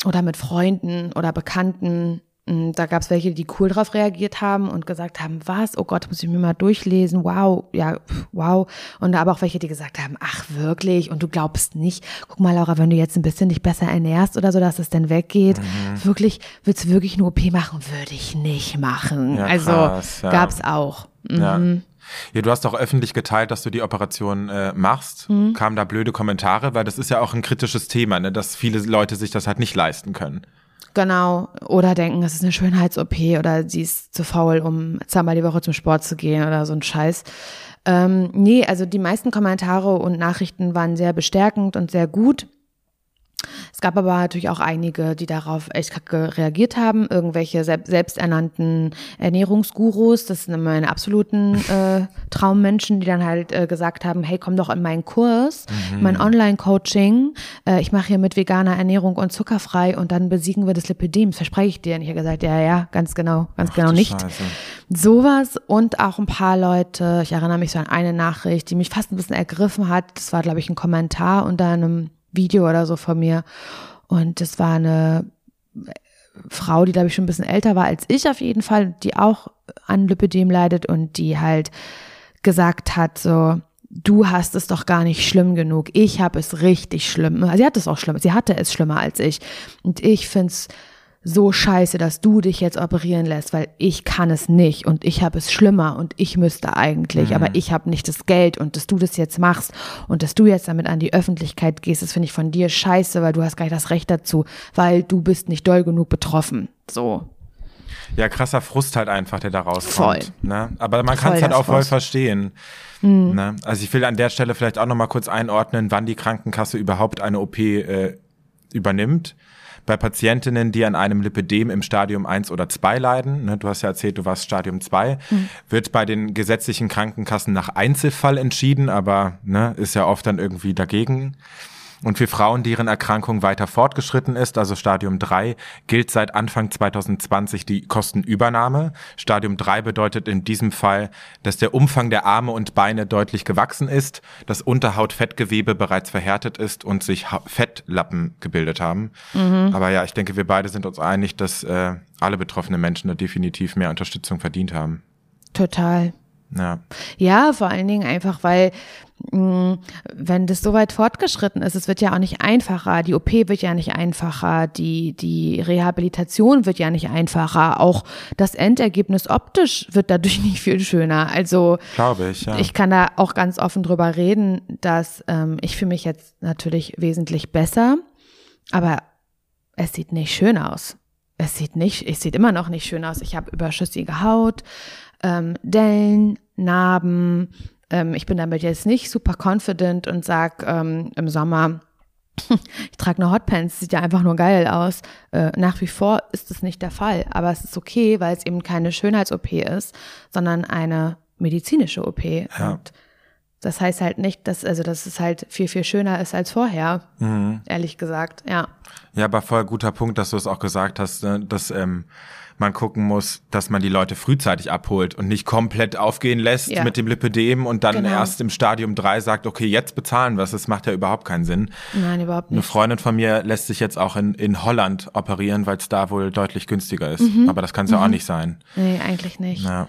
oder mit Freunden oder Bekannten. Mm, Da gab es welche, die cool drauf reagiert haben und gesagt haben, was, oh Gott, muss ich mir mal durchlesen, wow, ja, wow. Und aber auch welche, die gesagt haben, ach wirklich, und du glaubst nicht, guck mal, Laura, wenn du jetzt ein bisschen dich besser ernährst oder so, dass es dann weggeht, Mhm. wirklich, willst du wirklich eine OP machen? Würde ich nicht machen. Ja, also krass, ja. gab's auch. Ja. Mhm. ja, du hast auch öffentlich geteilt, dass du die Operation äh, machst. Mhm. Kamen da blöde Kommentare, weil das ist ja auch ein kritisches Thema, ne? dass viele Leute sich das halt nicht leisten können. Genau. Oder denken, es ist eine Schönheits-OP oder sie ist zu faul, um zweimal die Woche zum Sport zu gehen oder so ein Scheiß. Ähm, nee, also die meisten Kommentare und Nachrichten waren sehr bestärkend und sehr gut. Es gab aber natürlich auch einige, die darauf echt kacke reagiert haben. Irgendwelche sel selbsternannten Ernährungsgurus, das sind meine absoluten äh, Traummenschen, die dann halt äh, gesagt haben, hey, komm doch in meinen Kurs, mein Online-Coaching. Äh, ich mache hier mit veganer Ernährung und zuckerfrei und dann besiegen wir das Lipidem. Das verspreche ich dir. Und ich habe gesagt, ja, ja, ganz genau, ganz genau du nicht. Scheiße. Sowas und auch ein paar Leute, ich erinnere mich so an eine Nachricht, die mich fast ein bisschen ergriffen hat. Das war, glaube ich, ein Kommentar unter einem Video oder so von mir. Und das war eine Frau, die, glaube ich, schon ein bisschen älter war als ich auf jeden Fall, die auch an Lipidem leidet und die halt gesagt hat, so, du hast es doch gar nicht schlimm genug. Ich habe es richtig schlimm. Sie hat es auch schlimm. Sie hatte es schlimmer als ich. Und ich find's so scheiße, dass du dich jetzt operieren lässt, weil ich kann es nicht und ich habe es schlimmer und ich müsste eigentlich, aber ich habe nicht das Geld und dass du das jetzt machst und dass du jetzt damit an die Öffentlichkeit gehst, das finde ich von dir scheiße, weil du hast gar nicht das Recht dazu, weil du bist nicht doll genug betroffen. So. Ja, krasser Frust halt einfach, der da rauskommt. Voll. Ne? Aber man kann es halt auch voll Frust. verstehen. Ne? Also ich will an der Stelle vielleicht auch nochmal kurz einordnen, wann die Krankenkasse überhaupt eine OP äh, übernimmt. Bei Patientinnen, die an einem Lipidem im Stadium 1 oder 2 leiden, ne, du hast ja erzählt, du warst Stadium 2, wird bei den gesetzlichen Krankenkassen nach Einzelfall entschieden, aber ne, ist ja oft dann irgendwie dagegen. Und für Frauen, deren Erkrankung weiter fortgeschritten ist, also Stadium 3, gilt seit Anfang 2020 die Kostenübernahme. Stadium 3 bedeutet in diesem Fall, dass der Umfang der Arme und Beine deutlich gewachsen ist, das Unterhautfettgewebe bereits verhärtet ist und sich Ha- Fettlappen gebildet haben. Aber ja, ich denke, wir beide sind uns einig, dass äh, alle betroffenen Menschen da definitiv mehr Unterstützung verdient haben. Total. Ja. Ja, vor allen Dingen einfach, weil mh, wenn das so weit fortgeschritten ist, es wird ja auch nicht einfacher, die OP wird ja nicht einfacher, die, die Rehabilitation wird ja nicht einfacher, auch das Endergebnis optisch wird dadurch nicht viel schöner. Also Glaube ich, ja. ich kann da auch ganz offen drüber reden, dass ähm, ich fühle mich jetzt natürlich wesentlich besser, aber es sieht nicht schön aus. Es sieht nicht, es sieht immer noch nicht schön aus. Ich habe überschüssige Haut, ähm, Dellen, Narben. Ähm, ich bin damit jetzt nicht super confident und sag ähm, im Sommer, ich trage eine Hotpants, sieht ja einfach nur geil aus. Äh, nach wie vor ist es nicht der Fall, aber es ist okay, weil es eben keine Schönheits-OP ist, sondern eine medizinische OP. Und Das heißt halt nicht, dass, also, dass es halt viel, viel schöner ist als vorher. Mhm. Ehrlich gesagt, ja. Ja, aber voll guter Punkt, dass du es auch gesagt hast, ne? dass ähm, man gucken muss, dass man die Leute frühzeitig abholt und nicht komplett aufgehen lässt ja. mit dem Lipidem und dann genau. erst im Stadium drei sagt, okay, jetzt bezahlen wir es. Das macht ja überhaupt keinen Sinn. Nein, überhaupt nicht. Eine Freundin von mir lässt sich jetzt auch in, in Holland operieren, weil es da wohl deutlich günstiger ist. Mhm. Aber das kann es mhm. ja auch nicht sein. Nee, eigentlich nicht. Ja.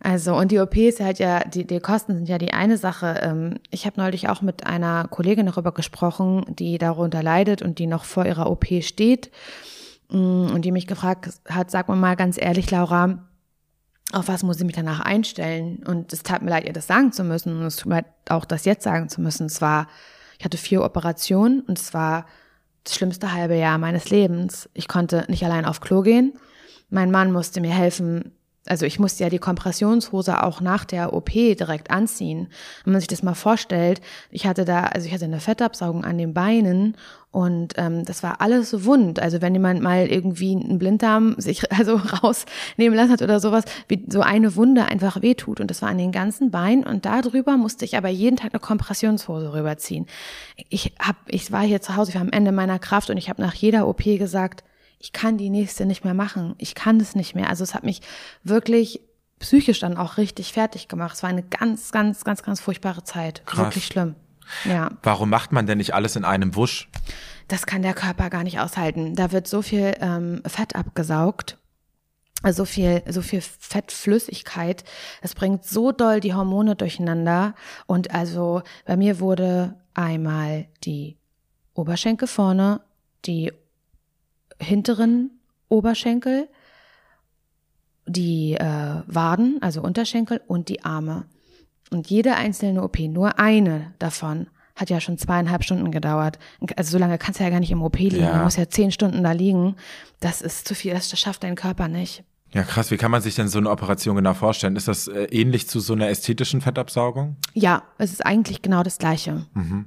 Also, und die OP ist halt ja, die, die Kosten sind ja die eine Sache. Ähm, ich habe neulich auch mit einer Kollegin darüber gesprochen, die darunter leidet und die noch vor ihrer OP steht und die mich gefragt hat, sag mir mal ganz ehrlich, Laura, auf was muss ich mich danach einstellen? Und es tat mir leid, ihr das sagen zu müssen und es tut mir leid, auch das jetzt sagen zu müssen. Es war, ich hatte vier Operationen und es war das schlimmste halbe Jahr meines Lebens. Ich konnte nicht allein auf Klo gehen. Mein Mann musste mir helfen, also ich musste ja die Kompressionshose auch nach der OP direkt anziehen. Wenn man sich das mal vorstellt, ich hatte da, also ich hatte eine Fettabsaugung an den Beinen und ähm, das war alles wund. Also wenn jemand mal irgendwie einen Blinddarm sich also rausnehmen lassen hat oder sowas, wie so eine Wunde einfach wehtut. Und das war an den ganzen Beinen und darüber musste ich aber jeden Tag eine Kompressionshose rüberziehen. Ich hab, ich war hier zu Hause, ich war am Ende meiner Kraft und ich habe nach jeder OP gesagt, ich kann die nächste nicht mehr machen. Ich kann das nicht mehr. Also es hat mich wirklich psychisch dann auch richtig fertig gemacht. Es war eine ganz, ganz, ganz, ganz furchtbare Zeit. Krass. Wirklich schlimm. Ja. Warum macht man denn nicht alles in einem Wusch? Das kann der Körper gar nicht aushalten. Da wird so viel ähm, Fett abgesaugt. So viel, so viel Fettflüssigkeit. Das bringt so doll die Hormone durcheinander. Und also bei mir wurde einmal die Oberschenkel vorne, die hinteren Oberschenkel, die äh, Waden, also Unterschenkel und die Arme. Und jede einzelne OP, nur eine davon, hat ja schon zweieinhalb Stunden gedauert. Also so lange kannst du ja gar nicht im OP liegen. Ja. Du musst ja zehn Stunden da liegen. Das ist zu viel, das schafft dein Körper nicht. Ja, krass. Wie kann man sich denn so eine Operation genau vorstellen? Ist das äh, ähnlich zu so einer ästhetischen Fettabsaugung? Ja, es ist eigentlich genau das Gleiche. Mhm.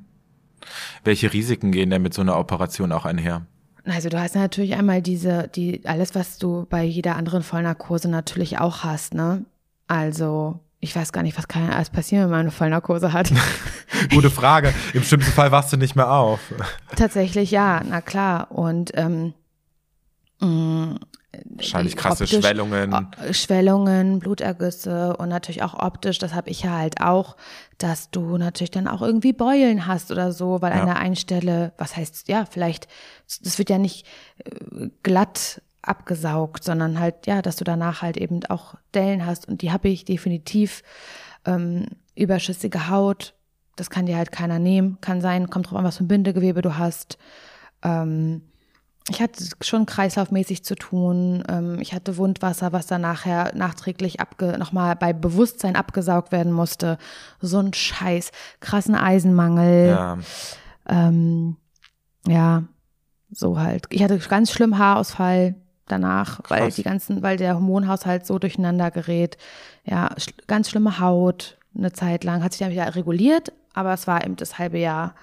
Welche Risiken gehen denn mit so einer Operation auch einher? Also du hast natürlich einmal diese, die, alles, was du bei jeder anderen Vollnarkose natürlich auch hast, ne? Also, ich weiß gar nicht, was kann alles passieren, wenn man eine Vollnarkose hat. Gute Frage. Im schlimmsten Fall wachst du nicht mehr auf. Tatsächlich ja, na klar. Und ähm, mh, mm, Wahrscheinlich krasse optisch, Schwellungen. Schwellungen, Blutergüsse und natürlich auch optisch, das habe ich ja halt auch, dass du natürlich dann auch irgendwie Beulen hast oder so, weil ja. an der einen Stelle, was heißt, ja, vielleicht, das wird ja nicht äh, glatt abgesaugt, sondern halt, ja, dass du danach halt eben auch Dellen hast und die habe ich definitiv ähm, überschüssige Haut, das kann dir halt keiner nehmen, kann sein, kommt drauf an, was für ein Bindegewebe du hast. Ähm, ich hatte schon kreislaufmäßig zu tun. Ähm, ich hatte Wundwasser, was dann nachher nachträglich abge nochmal bei Bewusstsein abgesaugt werden musste. So ein Scheiß. Krassen Eisenmangel. Ja. Ähm, ja, so halt. Ich hatte ganz schlimm Haarausfall danach, Krass. weil die ganzen, weil der Hormonhaushalt so durcheinander gerät. Ja, ganz schlimme Haut eine Zeit lang. Hat sich dann wieder reguliert, aber es war eben das halbe Jahr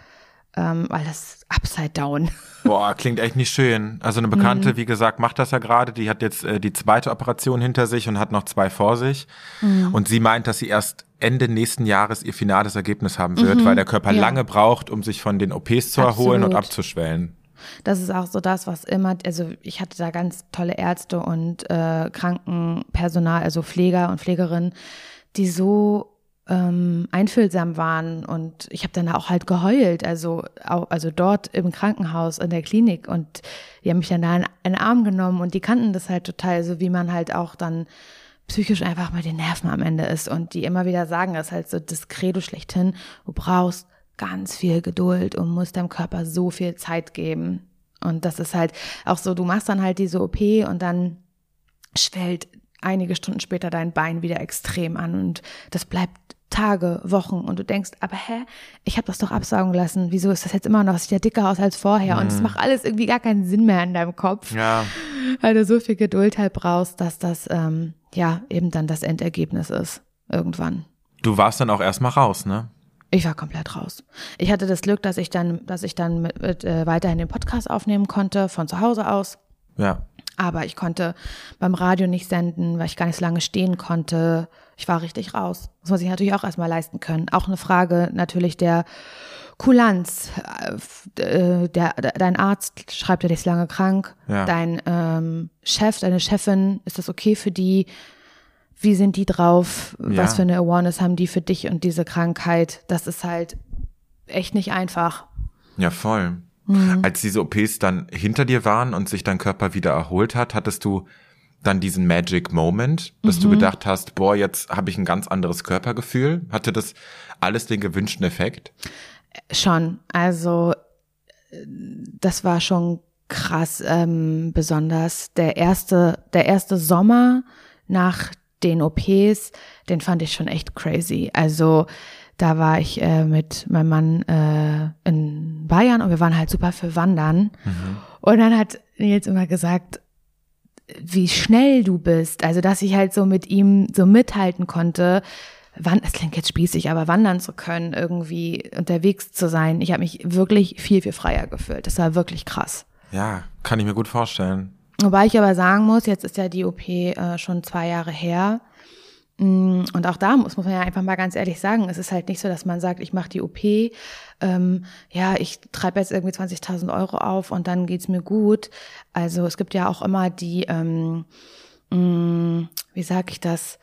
ähm, weil das upside down. Boah, klingt echt nicht schön. Also eine Bekannte, mhm. wie gesagt, macht das ja gerade. Die hat jetzt äh, die zweite Operation hinter sich und hat noch zwei vor sich. Mhm. Und sie meint, dass sie erst Ende nächsten Jahres ihr finales Ergebnis haben wird, mhm. weil der Körper ja. lange braucht, um sich von den OPs zu erholen und abzuschwellen. Das ist auch so das, was immer, also ich hatte da ganz tolle Ärzte und äh, Krankenpersonal, also Pfleger und Pflegerinnen, die so ähm, einfühlsam waren. Und ich habe dann auch halt geheult, also auch, also dort im Krankenhaus in der Klinik. Und die haben mich dann da in, in den Arm genommen und die kannten das halt total, so wie man halt auch dann psychisch einfach mit den Nerven am Ende ist. Und die immer wieder sagen, das ist halt so das schlechthin, du brauchst ganz viel Geduld und musst deinem Körper so viel Zeit geben und das ist halt auch so, du machst dann halt diese OP und dann schwellt einige Stunden später dein Bein wieder extrem an und das bleibt Tage, Wochen und du denkst, aber hä, ich habe das doch absaugen lassen. Wieso ist das jetzt immer noch, sieht ja dicker aus als vorher? Mhm. Und es macht alles irgendwie gar keinen Sinn mehr in deinem Kopf. Ja. Weil du so viel Geduld halt brauchst, dass das ähm, ja eben dann das Endergebnis ist. Irgendwann. Du warst dann auch erstmal raus, ne? Ich war komplett raus. Ich hatte das Glück, dass ich dann, dass ich dann mit, mit, äh, weiterhin den Podcast aufnehmen konnte, von zu Hause aus. Ja. Aber ich konnte beim Radio nicht senden, weil ich gar nicht so lange stehen konnte. Ich war richtig raus. Das muss ich natürlich auch erstmal leisten können. Auch eine Frage natürlich der Kulanz. Äh, der, dein Arzt schreibt ja dich lange krank. Ja. Dein ähm, Chef, deine Chefin, ist das okay für die? Wie sind die drauf? Ja. Was für eine Awareness haben die für dich und diese Krankheit? Das ist halt echt nicht einfach. Ja, voll. Mhm. Als diese OPs dann hinter dir waren und sich dein Körper wieder erholt hat, hattest du dann diesen Magic Moment, dass mhm. du gedacht hast, boah, jetzt habe ich ein ganz anderes Körpergefühl. Hatte das alles den gewünschten Effekt? Schon. Also das war schon krass ähm, besonders. Der erste, der erste Sommer nach den OPs, den fand ich schon echt crazy. Also da war ich äh, mit meinem Mann äh, in Bayern und wir waren halt super für Wandern. Mhm. Und dann hat Nils immer gesagt, wie schnell du bist. Also, dass ich halt so mit ihm so mithalten konnte. Wann, es klingt jetzt spießig, aber wandern zu können, irgendwie unterwegs zu sein. Ich habe mich wirklich viel, viel freier gefühlt. Das war wirklich krass. Ja, kann ich mir gut vorstellen. Wobei ich aber sagen muss, jetzt ist ja die OP äh, schon zwei Jahre her. Mm, und auch da muss, muss man ja einfach mal ganz ehrlich sagen, es ist halt nicht so, dass man sagt, ich mache die OP, ähm, ja, ich treibe jetzt irgendwie 20.000 Euro auf und dann geht's mir gut. Also es gibt ja auch immer die, ähm, mm, wie sage ich das,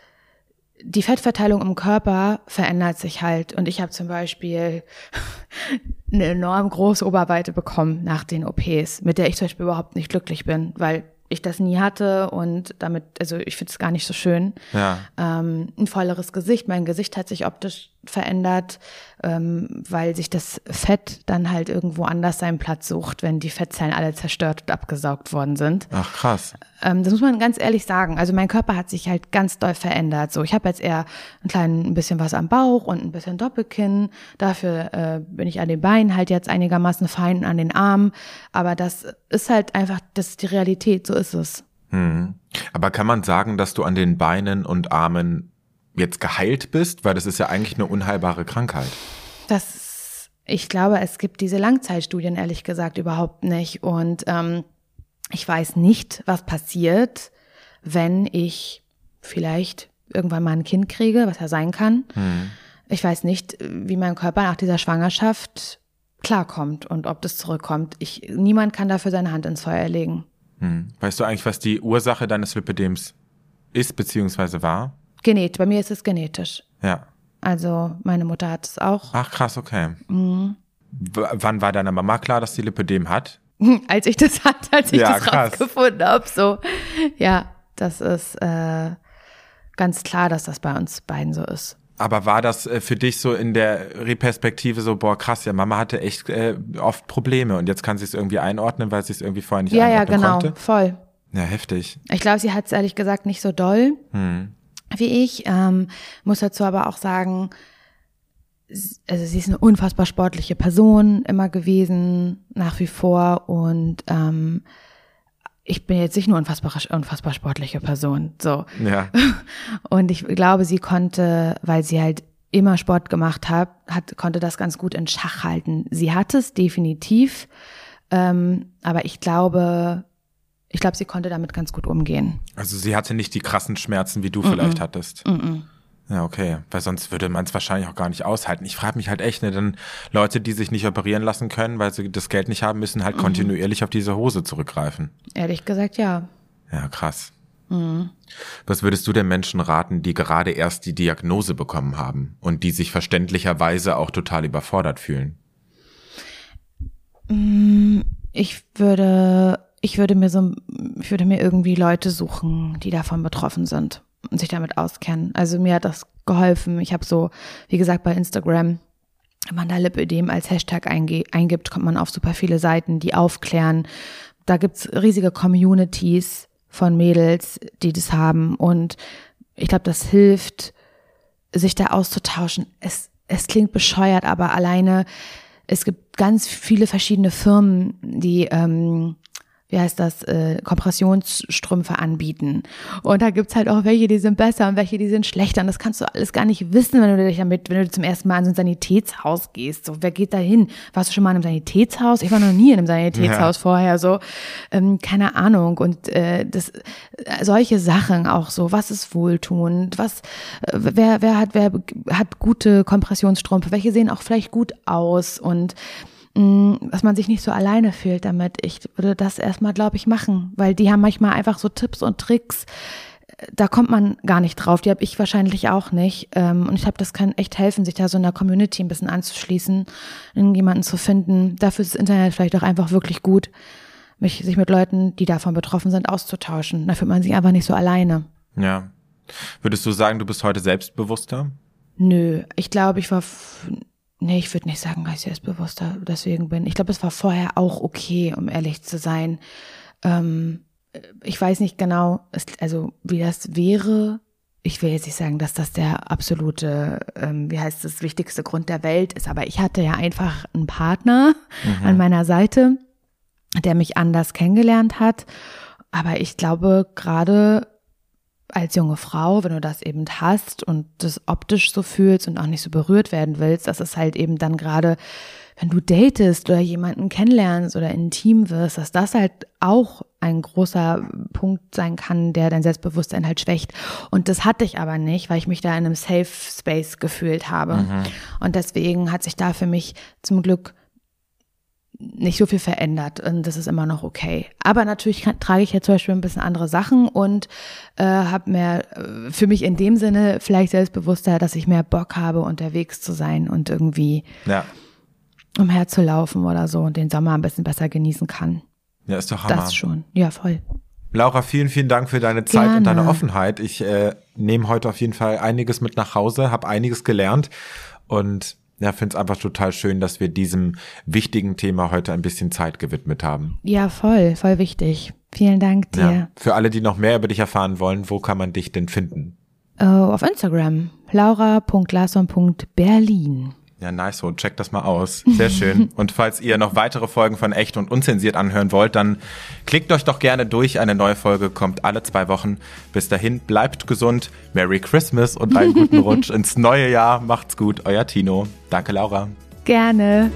die Fettverteilung im Körper verändert sich halt. Und ich habe zum Beispiel eine enorm große Oberweite bekommen nach den OPs, mit der ich zum Beispiel überhaupt nicht glücklich bin, weil ich das nie hatte und damit, also ich finde es gar nicht so schön. Ja. Ähm, ein volleres Gesicht, mein Gesicht hat sich optisch verändert, ähm, weil sich das Fett dann halt irgendwo anders seinen Platz sucht, wenn die Fettzellen alle zerstört und abgesaugt worden sind. Ach krass. Ähm, das muss man ganz ehrlich sagen. Also mein Körper hat sich halt ganz doll verändert. So, ich habe jetzt eher ein klein ein bisschen was am Bauch und ein bisschen Doppelkinn. Dafür äh, bin ich an den Beinen halt jetzt einigermaßen fein an den Armen. Aber das ist halt einfach, das ist die Realität. So ist es. Hm. Aber kann man sagen, dass du an den Beinen und Armen jetzt geheilt bist? Weil das ist ja eigentlich eine unheilbare Krankheit. Das, ich glaube, es gibt diese Langzeitstudien ehrlich gesagt überhaupt nicht. Und ähm, ich weiß nicht, was passiert, wenn ich vielleicht irgendwann mal ein Kind kriege, was ja sein kann. Hm. Ich weiß nicht, wie mein Körper nach dieser Schwangerschaft klarkommt und ob das zurückkommt. Ich, niemand kann dafür seine Hand ins Feuer legen. Hm. Weißt du eigentlich, was die Ursache deines Lipidems ist bzw. war? Genetisch. Bei mir ist es genetisch. Ja. Also meine Mutter hat es auch. Ach krass, okay. Mhm. wann war deiner Mama klar, dass sie Lipödem hat? als ich das hatte, als ich ja, das krass. rausgefunden habe. So, ja, das ist äh, ganz klar, dass das bei uns beiden so ist. Aber war das äh, für dich so in der Reperspektive so, boah, krass, ja, Mama hatte echt äh, oft Probleme und jetzt kann sie es irgendwie einordnen, weil sie es irgendwie vorher nicht ja, einordnen ja, genau, konnte? voll. Ja, heftig. Ich glaube, sie hat es ehrlich gesagt nicht so doll. Hm wie ich. Ähm, muss dazu aber auch sagen, also sie ist eine unfassbar sportliche Person immer gewesen, nach wie vor. Und ähm, ich bin jetzt nicht nur unfassbar, unfassbar sportliche Person. So. Ja. Und ich glaube, sie konnte, weil sie halt immer Sport gemacht hat, hat konnte das ganz gut in Schach halten. Sie hat es definitiv, ähm, aber ich glaube, ich glaube, sie konnte damit ganz gut umgehen. Also sie hatte nicht die krassen Schmerzen, wie du mm -mm. vielleicht hattest. Mm ja, okay. Weil sonst würde man es wahrscheinlich auch gar nicht aushalten. Ich frage mich halt echt, ne, dann Leute, die sich nicht operieren lassen können, weil sie das Geld nicht haben, müssen halt mhm. kontinuierlich auf diese Hose zurückgreifen. Ehrlich gesagt, ja. Ja, krass. Mhm. Was würdest du den Menschen raten, die gerade erst die Diagnose bekommen haben und die sich verständlicherweise auch total überfordert fühlen? Mm, ich würde ich würde mir so, ich würde mir irgendwie Leute suchen, die davon betroffen sind und sich damit auskennen. Also mir hat das geholfen. Ich habe so, wie gesagt, bei Instagram, wenn man da Lipödem als Hashtag eingibt, kommt man auf super viele Seiten, die aufklären. Da gibt's riesige Communities von Mädels, die das haben. Und ich glaube, das hilft, sich da auszutauschen. Es, es klingt bescheuert, aber alleine, es gibt ganz viele verschiedene Firmen, die ähm, wie heißt das, äh, Kompressionsstrümpfe anbieten. Und da gibt's halt auch welche, die sind besser und welche, die sind schlechter. Und das kannst du alles gar nicht wissen, wenn du dich damit, wenn du zum ersten Mal in so ein Sanitätshaus gehst. So, wer geht da hin? Warst du schon mal in einem Sanitätshaus? Ich war noch nie in einem Sanitätshaus ja. vorher. So, ähm, keine Ahnung. Und äh, das, äh, solche Sachen auch so. Was ist wohltuend? Was, äh, wer, wer hat, wer hat gute Kompressionsstrümpfe? Welche sehen auch vielleicht gut aus? Und dass man sich nicht so alleine fühlt damit. Ich würde das erstmal, glaube ich, machen, weil die haben manchmal einfach so Tipps und Tricks. Da kommt man gar nicht drauf. Die habe ich wahrscheinlich auch nicht. Ähm, und ich glaube, das kann echt helfen, sich da so in der Community ein bisschen anzuschließen, irgendjemanden zu finden. Dafür ist das Internet vielleicht auch einfach wirklich gut, mich, sich mit Leuten, die davon betroffen sind, auszutauschen. Da fühlt man sich einfach nicht so alleine. Ja. Würdest du sagen, du bist heute selbstbewusster? Nö, ich glaube, ich war Nee, ich würde nicht sagen, dass ich selbstbewusster deswegen bin. Ich glaube, es war vorher auch okay, um ehrlich zu sein. Ähm, ich weiß nicht genau, also wie das wäre. Ich will jetzt nicht sagen, dass das der absolute, ähm, wie heißt das, wichtigste Grund der Welt ist, aber ich hatte ja einfach einen Partner mhm. an meiner Seite, der mich anders kennengelernt hat. Aber ich glaube, gerade als junge Frau, wenn du das eben hast und das optisch so fühlst und auch nicht so berührt werden willst, das ist halt eben dann gerade, wenn du datest oder jemanden kennenlernst oder intim wirst, dass das halt auch ein großer Punkt sein kann, der dein Selbstbewusstsein halt schwächt. Und das hatte ich aber nicht, weil ich mich da in einem Safe Space gefühlt habe. Mhm. Und deswegen hat sich da für mich zum Glück nicht so viel verändert und das ist immer noch okay. Aber natürlich kann, trage ich ja zum Beispiel ein bisschen andere Sachen und äh, habe mehr äh, für mich in dem Sinne vielleicht selbstbewusster, dass ich mehr Bock habe, unterwegs zu sein und irgendwie ja. umherzulaufen oder so und den Sommer ein bisschen besser genießen kann. Ja, ist doch Hammer. Das schon. Ja, voll. Laura, vielen, vielen Dank für deine Zeit Gerne. und deine Offenheit. Ich äh, nehme heute auf jeden Fall einiges mit nach Hause, habe einiges gelernt und ja, finde es einfach total schön, dass wir diesem wichtigen Thema heute ein bisschen Zeit gewidmet haben. Ja, voll, voll wichtig. Vielen Dank dir. Ja, für alle, die noch mehr über dich erfahren wollen, wo kann man dich denn finden? Uh, auf Instagram, laura.larson.berlin. Ja, nice so. Checkt das mal aus. Sehr schön. und falls ihr noch weitere Folgen von Echt und Unzensiert anhören wollt, dann klickt euch doch gerne durch. Eine neue Folge kommt alle zwei Wochen. Bis dahin, bleibt gesund. Merry Christmas und einen guten Rutsch ins neue Jahr. Macht's gut. Euer Tino. Danke, Laura. Gerne.